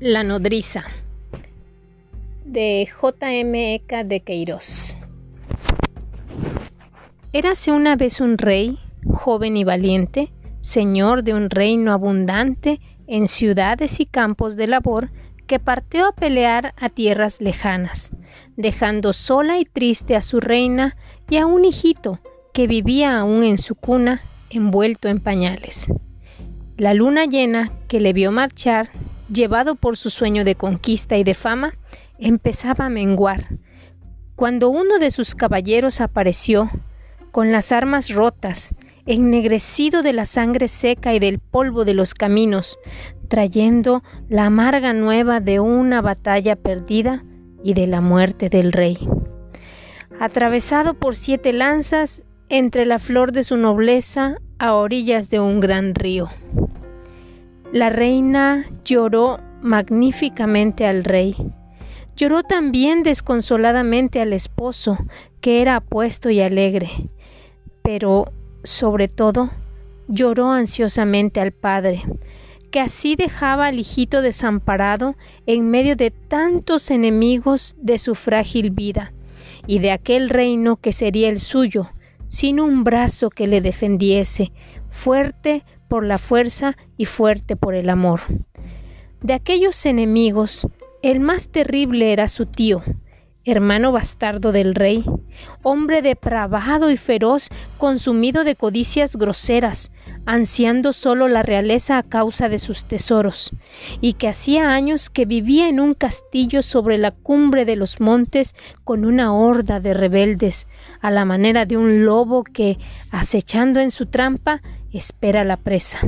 La nodriza de J.M. de Queiroz. Érase una vez un rey, joven y valiente, señor de un reino abundante en ciudades y campos de labor, que partió a pelear a tierras lejanas, dejando sola y triste a su reina y a un hijito que vivía aún en su cuna, envuelto en pañales. La luna llena, que le vio marchar, llevado por su sueño de conquista y de fama, empezaba a menguar, cuando uno de sus caballeros apareció, con las armas rotas, ennegrecido de la sangre seca y del polvo de los caminos, trayendo la amarga nueva de una batalla perdida y de la muerte del rey. Atravesado por siete lanzas, entre la flor de su nobleza, a orillas de un gran río. La reina lloró magníficamente al rey. Lloró también desconsoladamente al esposo, que era apuesto y alegre. Pero, sobre todo, lloró ansiosamente al padre, que así dejaba al hijito desamparado en medio de tantos enemigos de su frágil vida, y de aquel reino que sería el suyo, sin un brazo que le defendiese, fuerte por la fuerza y fuerte por el amor. De aquellos enemigos, el más terrible era su tío, hermano bastardo del rey, hombre depravado y feroz, consumido de codicias groseras, ansiando solo la realeza a causa de sus tesoros, y que hacía años que vivía en un castillo sobre la cumbre de los montes con una horda de rebeldes, a la manera de un lobo que, acechando en su trampa, espera la presa.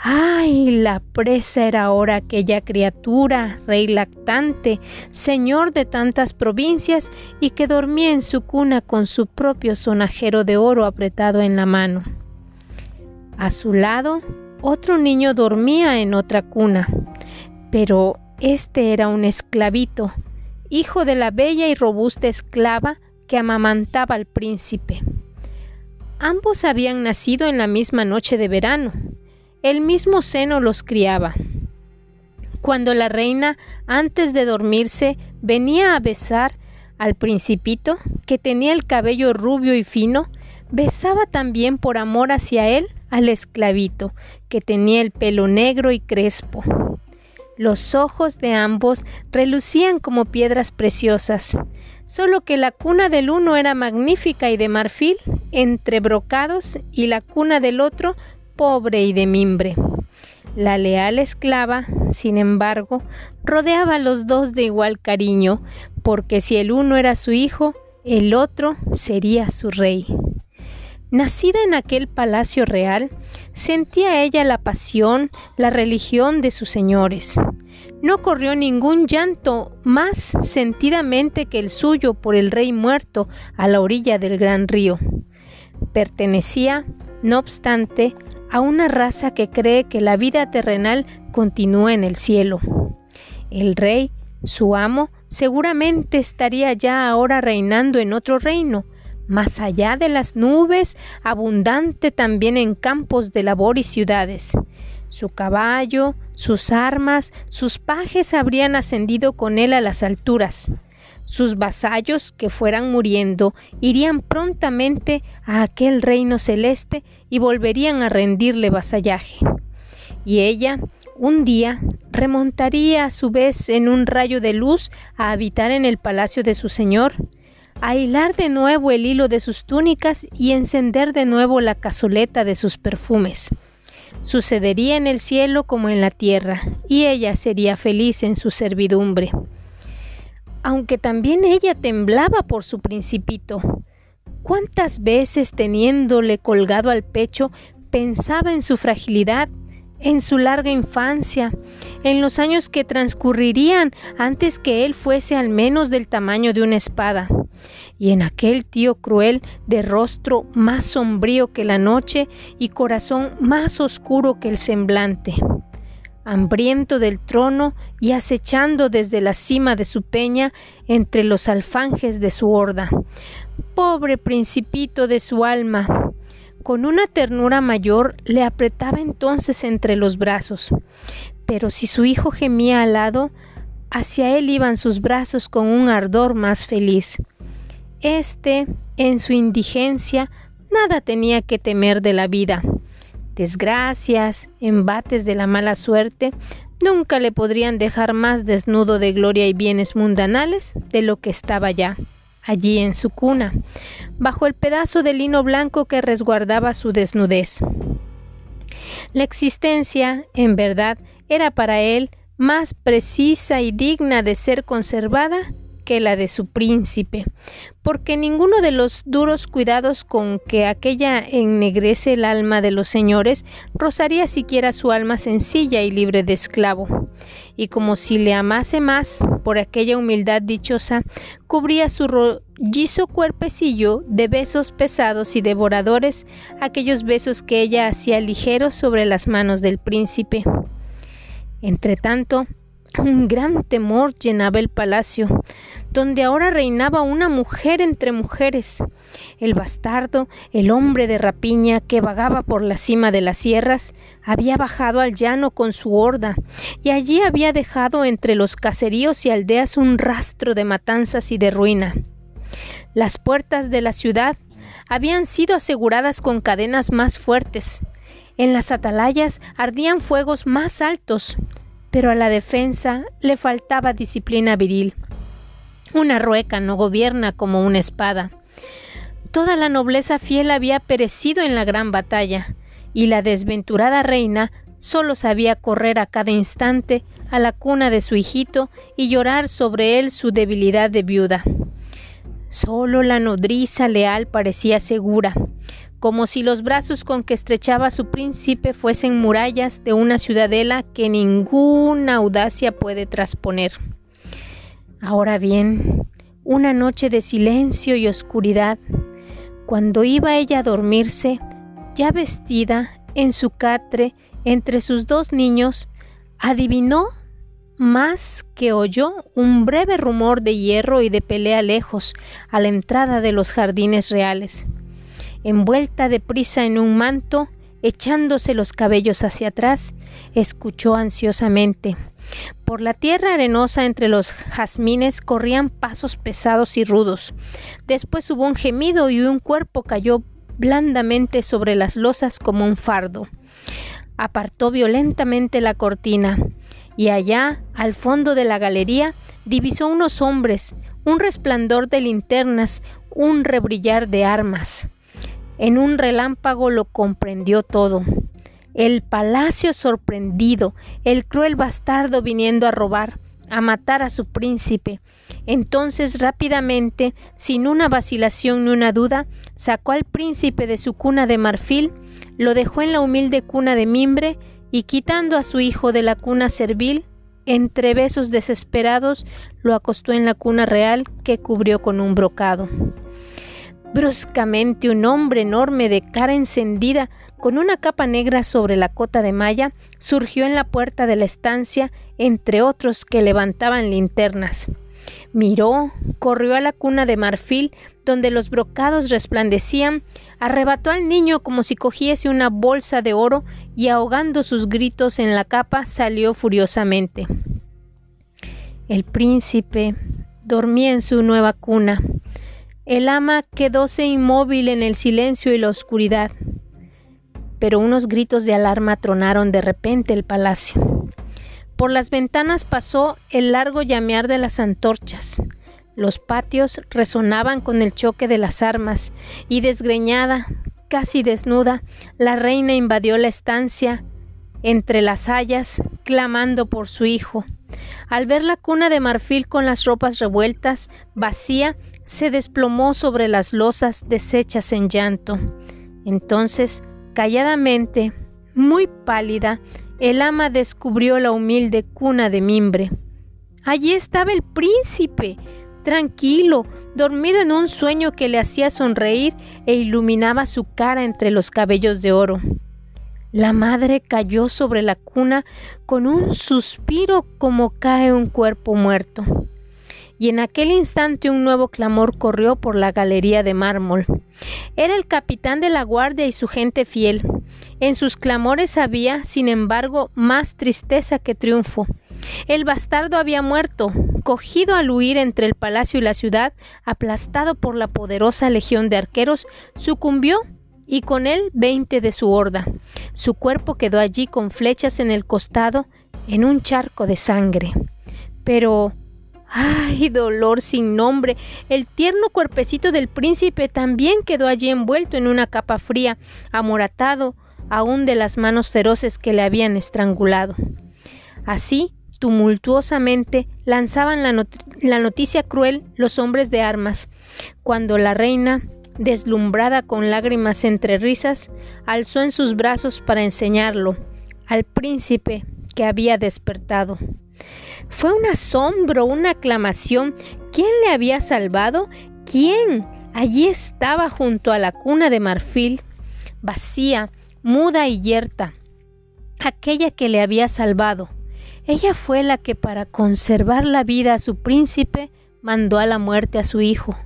¡Ay! La presa era ahora aquella criatura, rey lactante, señor de tantas provincias, y que dormía en su cuna con su propio sonajero de oro apretado en la mano. A su lado, otro niño dormía en otra cuna, pero este era un esclavito, hijo de la bella y robusta esclava que amamantaba al príncipe. Ambos habían nacido en la misma noche de verano, el mismo seno los criaba. Cuando la reina, antes de dormirse, venía a besar al principito, que tenía el cabello rubio y fino, besaba también por amor hacia él al esclavito, que tenía el pelo negro y crespo. Los ojos de ambos relucían como piedras preciosas, solo que la cuna del uno era magnífica y de marfil, entre brocados, y la cuna del otro pobre y de mimbre. La leal esclava, sin embargo, rodeaba a los dos de igual cariño, porque si el uno era su hijo, el otro sería su rey. Nacida en aquel palacio real, sentía ella la pasión, la religión de sus señores. No corrió ningún llanto más sentidamente que el suyo por el rey muerto a la orilla del gran río. Pertenecía, no obstante, a una raza que cree que la vida terrenal continúa en el cielo. El rey, su amo, seguramente estaría ya ahora reinando en otro reino, más allá de las nubes, abundante también en campos de labor y ciudades. Su caballo, sus armas, sus pajes habrían ascendido con él a las alturas. Sus vasallos que fueran muriendo irían prontamente a aquel reino celeste y volverían a rendirle vasallaje. Y ella, un día, remontaría a su vez en un rayo de luz a habitar en el palacio de su señor, a hilar de nuevo el hilo de sus túnicas y encender de nuevo la cazoleta de sus perfumes. Sucedería en el cielo como en la tierra, y ella sería feliz en su servidumbre aunque también ella temblaba por su principito. ¿Cuántas veces teniéndole colgado al pecho pensaba en su fragilidad, en su larga infancia, en los años que transcurrirían antes que él fuese al menos del tamaño de una espada, y en aquel tío cruel de rostro más sombrío que la noche y corazón más oscuro que el semblante? hambriento del trono y acechando desde la cima de su peña entre los alfanjes de su horda. Pobre principito de su alma, Con una ternura mayor le apretaba entonces entre los brazos. Pero si su hijo gemía al lado, hacia él iban sus brazos con un ardor más feliz. Este, en su indigencia, nada tenía que temer de la vida. Desgracias, embates de la mala suerte, nunca le podrían dejar más desnudo de gloria y bienes mundanales de lo que estaba ya, allí en su cuna, bajo el pedazo de lino blanco que resguardaba su desnudez. La existencia, en verdad, era para él más precisa y digna de ser conservada que la de su príncipe, porque ninguno de los duros cuidados con que aquella ennegrece el alma de los señores rozaría siquiera su alma sencilla y libre de esclavo, y como si le amase más por aquella humildad dichosa, cubría su rollizo cuerpecillo de besos pesados y devoradores, aquellos besos que ella hacía ligeros sobre las manos del príncipe. Entretanto, un gran temor llenaba el palacio, donde ahora reinaba una mujer entre mujeres. El bastardo, el hombre de rapiña que vagaba por la cima de las sierras, había bajado al llano con su horda, y allí había dejado entre los caseríos y aldeas un rastro de matanzas y de ruina. Las puertas de la ciudad habían sido aseguradas con cadenas más fuertes. En las atalayas ardían fuegos más altos, pero a la defensa le faltaba disciplina viril. Una rueca no gobierna como una espada. Toda la nobleza fiel había perecido en la gran batalla, y la desventurada reina solo sabía correr a cada instante a la cuna de su hijito y llorar sobre él su debilidad de viuda. Solo la nodriza leal parecía segura, como si los brazos con que estrechaba su príncipe fuesen murallas de una ciudadela que ninguna audacia puede trasponer. Ahora bien, una noche de silencio y oscuridad, cuando iba ella a dormirse, ya vestida en su catre entre sus dos niños, adivinó más que oyó un breve rumor de hierro y de pelea lejos, a la entrada de los jardines reales envuelta de prisa en un manto, echándose los cabellos hacia atrás, escuchó ansiosamente. Por la tierra arenosa entre los jazmines corrían pasos pesados y rudos. Después hubo un gemido y un cuerpo cayó blandamente sobre las losas como un fardo. Apartó violentamente la cortina, y allá, al fondo de la galería, divisó unos hombres, un resplandor de linternas, un rebrillar de armas. En un relámpago lo comprendió todo. El palacio sorprendido, el cruel bastardo viniendo a robar, a matar a su príncipe. Entonces rápidamente, sin una vacilación ni una duda, sacó al príncipe de su cuna de marfil, lo dejó en la humilde cuna de mimbre y quitando a su hijo de la cuna servil, entre besos desesperados, lo acostó en la cuna real que cubrió con un brocado. Bruscamente un hombre enorme de cara encendida, con una capa negra sobre la cota de malla, surgió en la puerta de la estancia entre otros que levantaban linternas. Miró, corrió a la cuna de marfil donde los brocados resplandecían, arrebató al niño como si cogiese una bolsa de oro y ahogando sus gritos en la capa salió furiosamente. El príncipe dormía en su nueva cuna. El ama quedóse inmóvil en el silencio y la oscuridad, pero unos gritos de alarma tronaron de repente el palacio. Por las ventanas pasó el largo llamear de las antorchas. Los patios resonaban con el choque de las armas, y desgreñada, casi desnuda, la reina invadió la estancia entre las hayas, clamando por su hijo. Al ver la cuna de marfil con las ropas revueltas, vacía, se desplomó sobre las losas deshechas en llanto. Entonces, calladamente, muy pálida, el ama descubrió la humilde cuna de mimbre. Allí estaba el príncipe, tranquilo, dormido en un sueño que le hacía sonreír e iluminaba su cara entre los cabellos de oro. La madre cayó sobre la cuna con un suspiro como cae un cuerpo muerto y en aquel instante un nuevo clamor corrió por la galería de mármol. Era el capitán de la guardia y su gente fiel. En sus clamores había, sin embargo, más tristeza que triunfo. El bastardo había muerto, cogido al huir entre el palacio y la ciudad, aplastado por la poderosa legión de arqueros, sucumbió y con él veinte de su horda. Su cuerpo quedó allí con flechas en el costado, en un charco de sangre. Pero ¡Ay, dolor sin nombre! El tierno cuerpecito del príncipe también quedó allí envuelto en una capa fría, amoratado aún de las manos feroces que le habían estrangulado. Así, tumultuosamente, lanzaban la, la noticia cruel los hombres de armas, cuando la reina, deslumbrada con lágrimas entre risas, alzó en sus brazos para enseñarlo al príncipe que había despertado. Fue un asombro, una aclamación. ¿Quién le había salvado? ¿Quién? Allí estaba junto a la cuna de marfil, vacía, muda y yerta, aquella que le había salvado. Ella fue la que para conservar la vida a su príncipe mandó a la muerte a su hijo.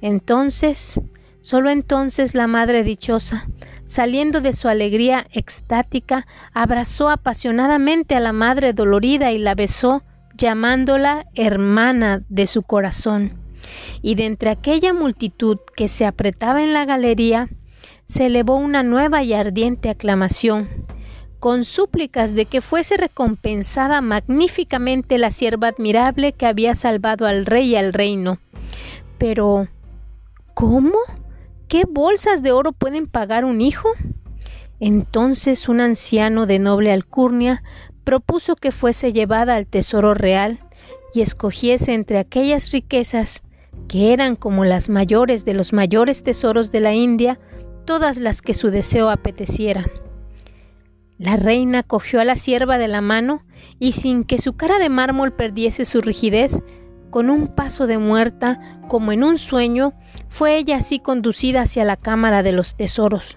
Entonces, solo entonces la madre dichosa, saliendo de su alegría extática, abrazó apasionadamente a la madre dolorida y la besó llamándola hermana de su corazón. Y de entre aquella multitud que se apretaba en la galería, se elevó una nueva y ardiente aclamación, con súplicas de que fuese recompensada magníficamente la sierva admirable que había salvado al rey y al reino. Pero, ¿cómo? ¿Qué bolsas de oro pueden pagar un hijo? Entonces un anciano de noble alcurnia propuso que fuese llevada al tesoro real y escogiese entre aquellas riquezas, que eran como las mayores de los mayores tesoros de la India, todas las que su deseo apeteciera. La reina cogió a la sierva de la mano y sin que su cara de mármol perdiese su rigidez, con un paso de muerta, como en un sueño, fue ella así conducida hacia la cámara de los tesoros.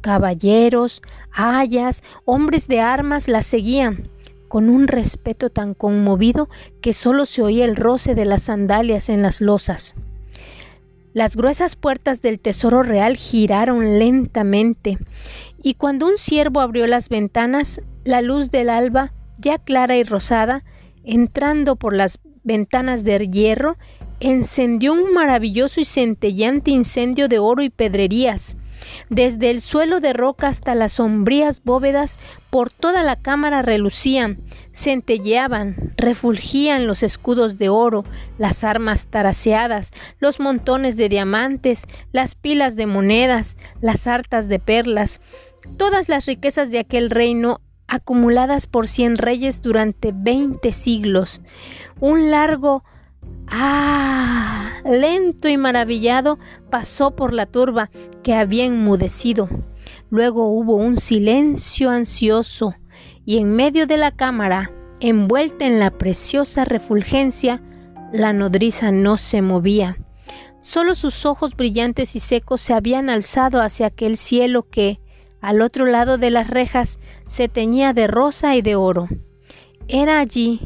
Caballeros, hayas, hombres de armas la seguían, con un respeto tan conmovido que solo se oía el roce de las sandalias en las losas. Las gruesas puertas del tesoro real giraron lentamente, y cuando un ciervo abrió las ventanas, la luz del alba, ya clara y rosada, entrando por las ventanas de hierro, encendió un maravilloso y centellante incendio de oro y pedrerías, desde el suelo de roca hasta las sombrías bóvedas, por toda la cámara relucían, centelleaban, refulgían los escudos de oro, las armas taraseadas, los montones de diamantes, las pilas de monedas, las hartas de perlas, todas las riquezas de aquel reino acumuladas por cien reyes durante veinte siglos. Un largo Ah, lento y maravillado pasó por la turba que había enmudecido. Luego hubo un silencio ansioso y en medio de la cámara, envuelta en la preciosa refulgencia, la nodriza no se movía. Solo sus ojos brillantes y secos se habían alzado hacia aquel cielo que, al otro lado de las rejas, se teñía de rosa y de oro. Era allí,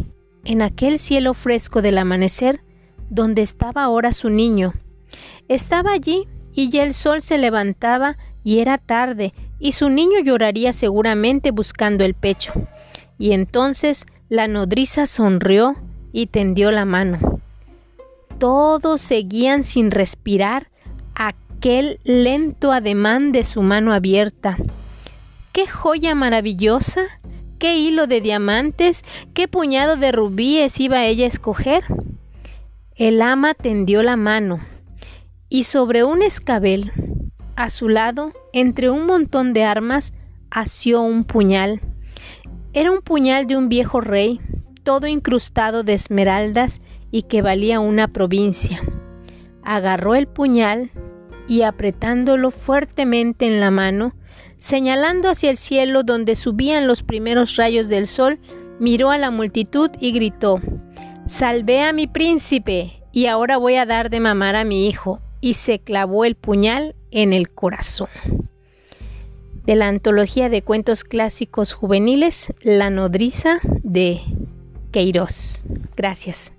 en aquel cielo fresco del amanecer, donde estaba ahora su niño. Estaba allí y ya el sol se levantaba y era tarde, y su niño lloraría seguramente buscando el pecho. Y entonces la nodriza sonrió y tendió la mano. Todos seguían sin respirar aquel lento ademán de su mano abierta. ¡Qué joya maravillosa! ¿Qué hilo de diamantes? ¿Qué puñado de rubíes iba ella a escoger? El ama tendió la mano y sobre un escabel, a su lado, entre un montón de armas, asió un puñal. Era un puñal de un viejo rey, todo incrustado de esmeraldas y que valía una provincia. Agarró el puñal y apretándolo fuertemente en la mano, señalando hacia el cielo donde subían los primeros rayos del sol, miró a la multitud y gritó Salvé a mi príncipe y ahora voy a dar de mamar a mi hijo. Y se clavó el puñal en el corazón. De la antología de cuentos clásicos juveniles, La nodriza de Queiroz. Gracias.